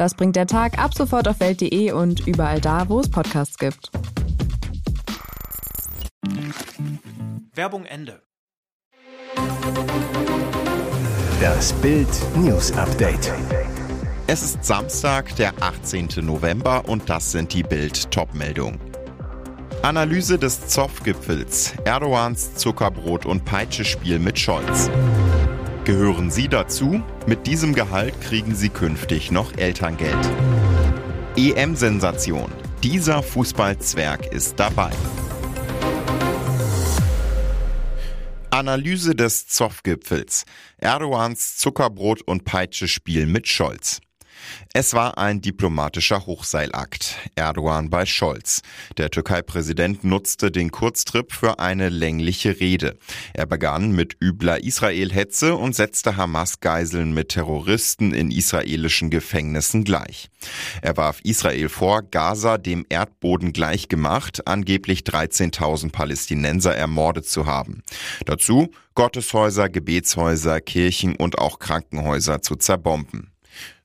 Das bringt der Tag ab sofort auf welt.de und überall da, wo es Podcasts gibt. Werbung Ende. Das Bild News Update. Es ist Samstag, der 18. November und das sind die Bild Topmeldungen. Analyse des Zoff-Gipfels, Erdogans Zuckerbrot und Peitschespiel mit Scholz. Gehören Sie dazu? Mit diesem Gehalt kriegen Sie künftig noch Elterngeld. EM-Sensation. Dieser Fußballzwerg ist dabei. Analyse des Zoff-Gipfels. Erdogans Zuckerbrot und Peitschespiel mit Scholz. Es war ein diplomatischer Hochseilakt. Erdogan bei Scholz. Der Türkei-Präsident nutzte den Kurztrip für eine längliche Rede. Er begann mit übler Israel-Hetze und setzte Hamas-Geiseln mit Terroristen in israelischen Gefängnissen gleich. Er warf Israel vor, Gaza dem Erdboden gleichgemacht, angeblich 13.000 Palästinenser ermordet zu haben. Dazu Gotteshäuser, Gebetshäuser, Kirchen und auch Krankenhäuser zu zerbomben.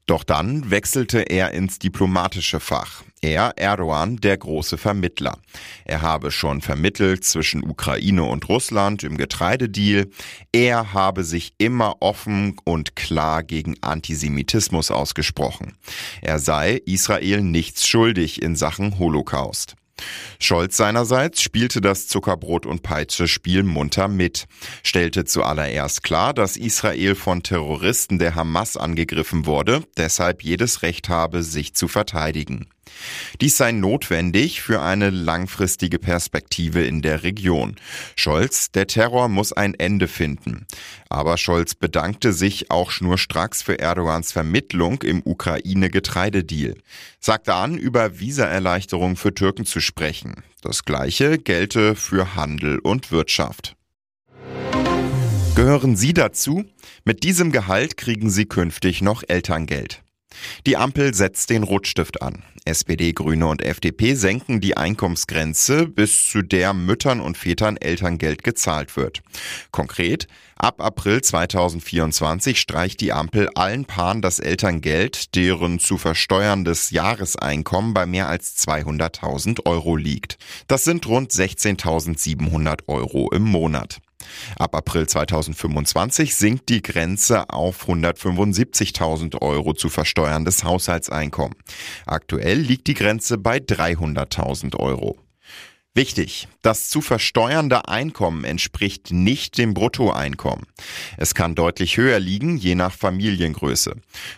Doch dann wechselte er ins diplomatische Fach. Er, Erdogan, der große Vermittler. Er habe schon vermittelt zwischen Ukraine und Russland im Getreidedeal. Er habe sich immer offen und klar gegen Antisemitismus ausgesprochen. Er sei Israel nichts schuldig in Sachen Holocaust. Scholz seinerseits spielte das Zuckerbrot und Peitsche Spiel munter mit, stellte zuallererst klar, dass Israel von Terroristen der Hamas angegriffen wurde, deshalb jedes Recht habe, sich zu verteidigen. Dies sei notwendig für eine langfristige Perspektive in der Region. Scholz, der Terror muss ein Ende finden. Aber Scholz bedankte sich auch schnurstracks für Erdogans Vermittlung im Ukraine-Getreidedeal. Sagte an, über Visaerleichterung für Türken zu sprechen. Das gleiche gelte für Handel und Wirtschaft. Gehören Sie dazu? Mit diesem Gehalt kriegen Sie künftig noch Elterngeld. Die Ampel setzt den Rotstift an. SPD, Grüne und FDP senken die Einkommensgrenze, bis zu der Müttern und Vätern Elterngeld gezahlt wird. Konkret, ab April 2024 streicht die Ampel allen Paaren das Elterngeld, deren zu versteuerndes Jahreseinkommen bei mehr als 200.000 Euro liegt. Das sind rund 16.700 Euro im Monat. Ab April 2025 sinkt die Grenze auf 175.000 Euro zu versteuerndes Haushaltseinkommen. Aktuell liegt die Grenze bei 300.000 Euro. Wichtig, das zu versteuernde Einkommen entspricht nicht dem Bruttoeinkommen. Es kann deutlich höher liegen, je nach Familiengröße.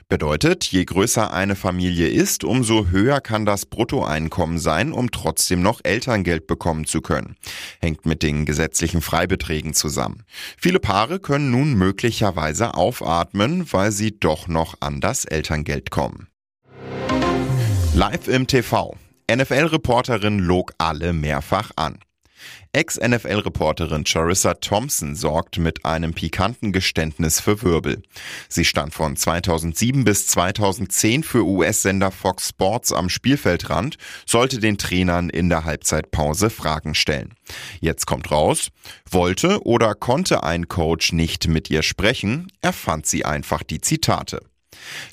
Bedeutet, je größer eine Familie ist, umso höher kann das Bruttoeinkommen sein, um trotzdem noch Elterngeld bekommen zu können. Hängt mit den gesetzlichen Freibeträgen zusammen. Viele Paare können nun möglicherweise aufatmen, weil sie doch noch an das Elterngeld kommen. Live im TV. NFL-Reporterin log alle mehrfach an. Ex-NFL-Reporterin Charissa Thompson sorgt mit einem pikanten Geständnis für Wirbel. Sie stand von 2007 bis 2010 für US-Sender Fox Sports am Spielfeldrand, sollte den Trainern in der Halbzeitpause Fragen stellen. Jetzt kommt raus, wollte oder konnte ein Coach nicht mit ihr sprechen, er fand sie einfach die Zitate.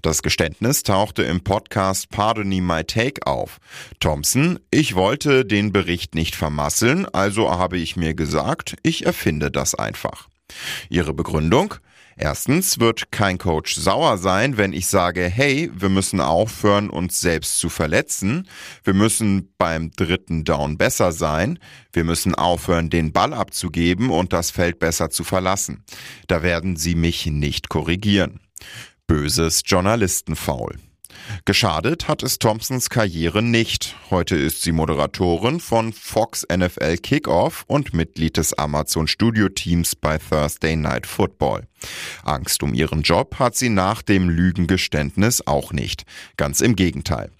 Das Geständnis tauchte im Podcast Pardon My Take auf. Thompson, ich wollte den Bericht nicht vermasseln, also habe ich mir gesagt, ich erfinde das einfach. Ihre Begründung? Erstens wird kein Coach sauer sein, wenn ich sage, hey, wir müssen aufhören, uns selbst zu verletzen. Wir müssen beim dritten Down besser sein. Wir müssen aufhören, den Ball abzugeben und das Feld besser zu verlassen. Da werden sie mich nicht korrigieren. Böses Journalistenfaul. Geschadet hat es Thompsons Karriere nicht. Heute ist sie Moderatorin von Fox NFL Kickoff und Mitglied des Amazon Studio Teams bei Thursday Night Football. Angst um ihren Job hat sie nach dem Lügengeständnis auch nicht. Ganz im Gegenteil.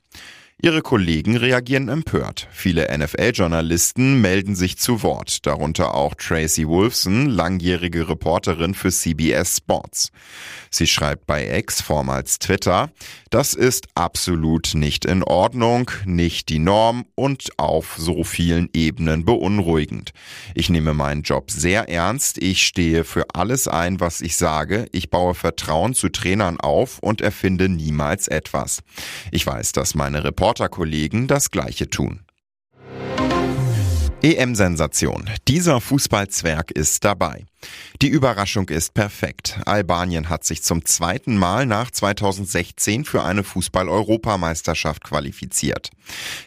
Ihre Kollegen reagieren empört. Viele NFL-Journalisten melden sich zu Wort, darunter auch Tracy Wolfson, langjährige Reporterin für CBS Sports. Sie schreibt bei X, vormals Twitter, das ist absolut nicht in Ordnung, nicht die Norm und auf so vielen Ebenen beunruhigend. Ich nehme meinen Job sehr ernst, ich stehe für alles ein, was ich sage, ich baue Vertrauen zu Trainern auf und erfinde niemals etwas. Ich weiß, dass meine Reporterkollegen das Gleiche tun. EM-Sensation. Dieser Fußballzwerg ist dabei. Die Überraschung ist perfekt. Albanien hat sich zum zweiten Mal nach 2016 für eine Fußball-Europameisterschaft qualifiziert.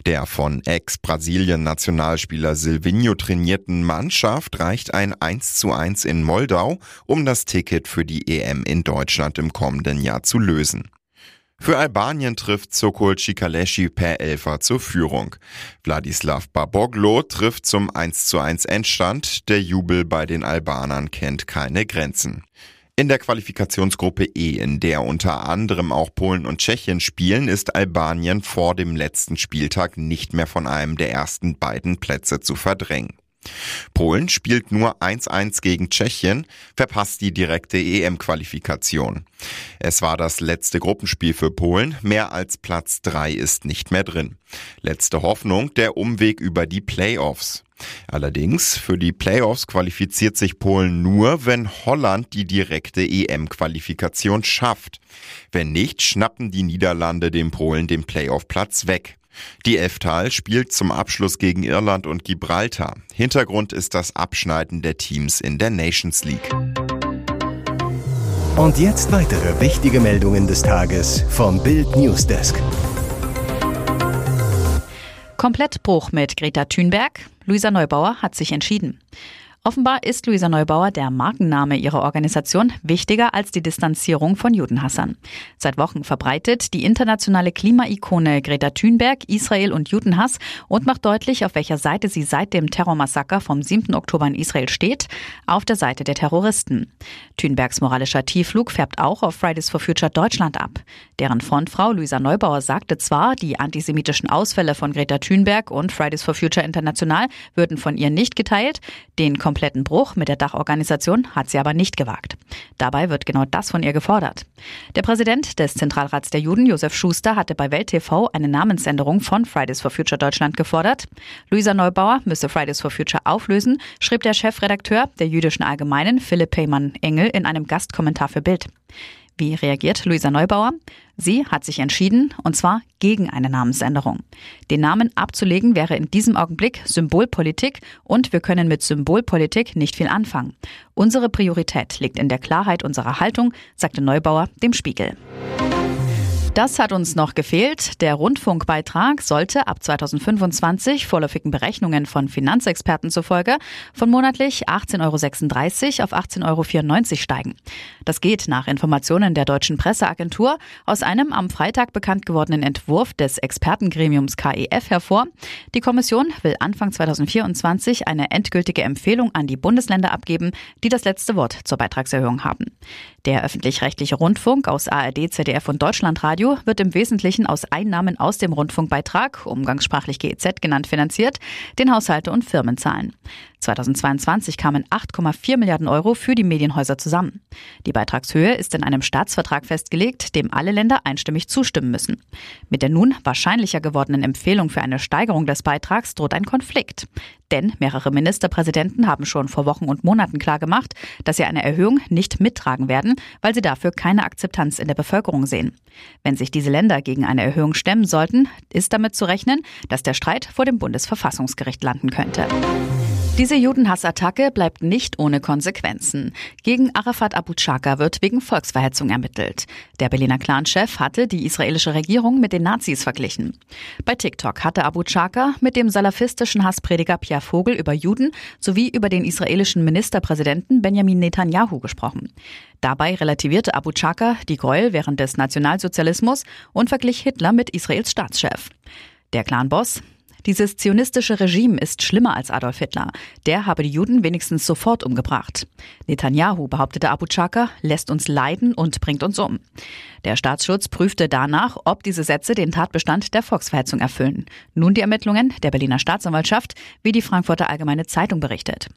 Der von Ex-Brasilien-Nationalspieler Silvinho trainierten Mannschaft reicht ein 1 zu 1 in Moldau, um das Ticket für die EM in Deutschland im kommenden Jahr zu lösen. Für Albanien trifft Sokol Cikaleschi per Elfer zur Führung. Wladislav Baboglo trifft zum 1 zu 1 Endstand. Der Jubel bei den Albanern kennt keine Grenzen. In der Qualifikationsgruppe E, in der unter anderem auch Polen und Tschechien spielen, ist Albanien vor dem letzten Spieltag nicht mehr von einem der ersten beiden Plätze zu verdrängen. Polen spielt nur 1-1 gegen Tschechien, verpasst die direkte EM-Qualifikation. Es war das letzte Gruppenspiel für Polen, mehr als Platz 3 ist nicht mehr drin. Letzte Hoffnung, der Umweg über die Playoffs. Allerdings, für die Playoffs qualifiziert sich Polen nur, wenn Holland die direkte EM-Qualifikation schafft. Wenn nicht, schnappen die Niederlande dem Polen den Playoff-Platz weg. Die Eftal spielt zum Abschluss gegen Irland und Gibraltar. Hintergrund ist das Abschneiden der Teams in der Nations League. Und jetzt weitere wichtige Meldungen des Tages vom Bild Newsdesk. Komplettbruch mit Greta Thunberg. Luisa Neubauer hat sich entschieden. Offenbar ist Luisa Neubauer, der Markenname ihrer Organisation, wichtiger als die Distanzierung von Judenhassern. Seit Wochen verbreitet die internationale Klimaikone Greta Thunberg Israel und Judenhass und macht deutlich, auf welcher Seite sie seit dem Terrormassaker vom 7. Oktober in Israel steht, auf der Seite der Terroristen. Thunbergs moralischer Tiefflug färbt auch auf Fridays for Future Deutschland ab. Deren Frontfrau Luisa Neubauer sagte zwar, die antisemitischen Ausfälle von Greta Thunberg und Fridays for Future International würden von ihr nicht geteilt, den kompletten Bruch mit der Dachorganisation hat sie aber nicht gewagt. Dabei wird genau das von ihr gefordert. Der Präsident des Zentralrats der Juden, Josef Schuster, hatte bei Welt TV eine Namensänderung von Fridays for Future Deutschland gefordert. Luisa Neubauer müsse Fridays for Future auflösen, schrieb der Chefredakteur der Jüdischen Allgemeinen, Philipp Peymann-Engel, in einem Gastkommentar für Bild. Wie reagiert Luisa Neubauer? Sie hat sich entschieden, und zwar gegen eine Namensänderung. Den Namen abzulegen wäre in diesem Augenblick Symbolpolitik und wir können mit Symbolpolitik nicht viel anfangen. Unsere Priorität liegt in der Klarheit unserer Haltung, sagte Neubauer dem Spiegel. Das hat uns noch gefehlt. Der Rundfunkbeitrag sollte ab 2025 vorläufigen Berechnungen von Finanzexperten zufolge von monatlich 18,36 Euro auf 18,94 Euro steigen. Das geht nach Informationen der deutschen Presseagentur aus einem am Freitag bekannt gewordenen Entwurf des Expertengremiums KEF hervor. Die Kommission will Anfang 2024 eine endgültige Empfehlung an die Bundesländer abgeben, die das letzte Wort zur Beitragserhöhung haben. Der öffentlich-rechtliche Rundfunk aus ARD, ZDF und Deutschlandradio wird im Wesentlichen aus Einnahmen aus dem Rundfunkbeitrag, umgangssprachlich GEZ genannt, finanziert, den Haushalte und Firmen zahlen. 2022 kamen 8,4 Milliarden Euro für die Medienhäuser zusammen. Die Beitragshöhe ist in einem Staatsvertrag festgelegt, dem alle Länder einstimmig zustimmen müssen. Mit der nun wahrscheinlicher gewordenen Empfehlung für eine Steigerung des Beitrags droht ein Konflikt. Denn mehrere Ministerpräsidenten haben schon vor Wochen und Monaten klargemacht, dass sie eine Erhöhung nicht mittragen werden, weil sie dafür keine Akzeptanz in der Bevölkerung sehen. Wenn sich diese Länder gegen eine Erhöhung stemmen sollten, ist damit zu rechnen, dass der Streit vor dem Bundesverfassungsgericht landen könnte. Diese Judenhassattacke bleibt nicht ohne Konsequenzen. Gegen Arafat Abu Chaka wird wegen Volksverhetzung ermittelt. Der Berliner Clanchef hatte die israelische Regierung mit den Nazis verglichen. Bei TikTok hatte Abu Chaka mit dem salafistischen Hassprediger Pierre Vogel über Juden sowie über den israelischen Ministerpräsidenten Benjamin Netanyahu gesprochen. Dabei relativierte Abu Chaka die Gräuel während des Nationalsozialismus und verglich Hitler mit Israels Staatschef. Der Clanboss Dieses zionistische Regime ist schlimmer als Adolf Hitler. Der habe die Juden wenigstens sofort umgebracht. Netanyahu, behauptete Abu Chaka, lässt uns leiden und bringt uns um. Der Staatsschutz prüfte danach, ob diese Sätze den Tatbestand der Volksverhetzung erfüllen. Nun die Ermittlungen der Berliner Staatsanwaltschaft, wie die Frankfurter Allgemeine Zeitung berichtet.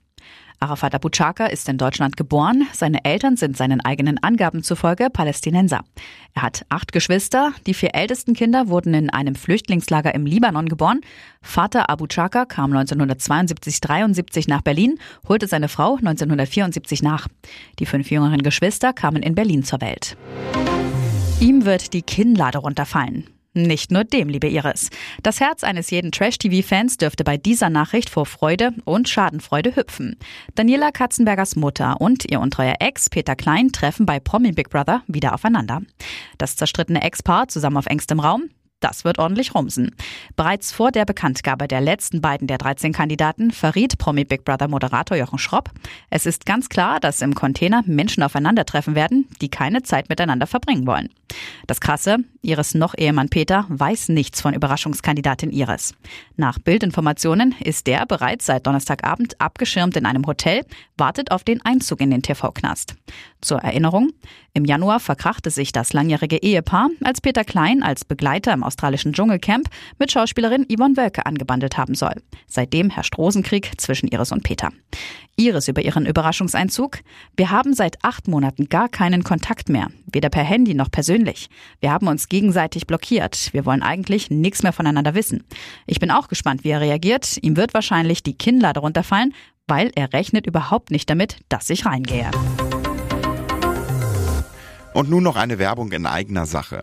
Arafat Abu Chaka ist in Deutschland geboren. Seine Eltern sind seinen eigenen Angaben zufolge Palästinenser. Er hat acht Geschwister. Die vier ältesten Kinder wurden in einem Flüchtlingslager im Libanon geboren. Vater Abu Chaka kam 1972-73 nach Berlin, holte seine Frau 1974 nach. Die fünf jüngeren Geschwister kamen in Berlin zur Welt. Ihm wird die Kinnlade runterfallen. Nicht nur dem, liebe Iris. Das Herz eines jeden Trash-TV-Fans dürfte bei dieser Nachricht vor Freude und Schadenfreude hüpfen. Daniela Katzenbergers Mutter und ihr untreuer Ex Peter Klein treffen bei Promi Big Brother wieder aufeinander. Das zerstrittene Ex-Paar zusammen auf engstem Raum, das wird ordentlich rumsen. Bereits vor der Bekanntgabe der letzten beiden der 13 Kandidaten verriet Promi Big Brother Moderator Jochen Schropp, es ist ganz klar, dass im Container Menschen aufeinandertreffen werden, die keine Zeit miteinander verbringen wollen. Das Krasse, Iris noch Ehemann Peter weiß nichts von Überraschungskandidatin Iris. Nach Bildinformationen ist der bereits seit Donnerstagabend abgeschirmt in einem Hotel, wartet auf den Einzug in den TV-Knast. Zur Erinnerung, im Januar verkrachte sich das langjährige Ehepaar, als Peter Klein als Begleiter im australischen Dschungelcamp mit Schauspielerin Yvonne Wölke angebandelt haben soll. Seitdem herrscht Rosenkrieg zwischen Iris und Peter. Iris über ihren Überraschungseinzug. Wir haben seit acht Monaten gar keinen Kontakt mehr, weder per Handy noch persönlich. Wir haben uns gegenseitig blockiert. Wir wollen eigentlich nichts mehr voneinander wissen. Ich bin auch gespannt, wie er reagiert. Ihm wird wahrscheinlich die Kinnlade runterfallen, weil er rechnet überhaupt nicht damit, dass ich reingehe. Und nun noch eine Werbung in eigener Sache.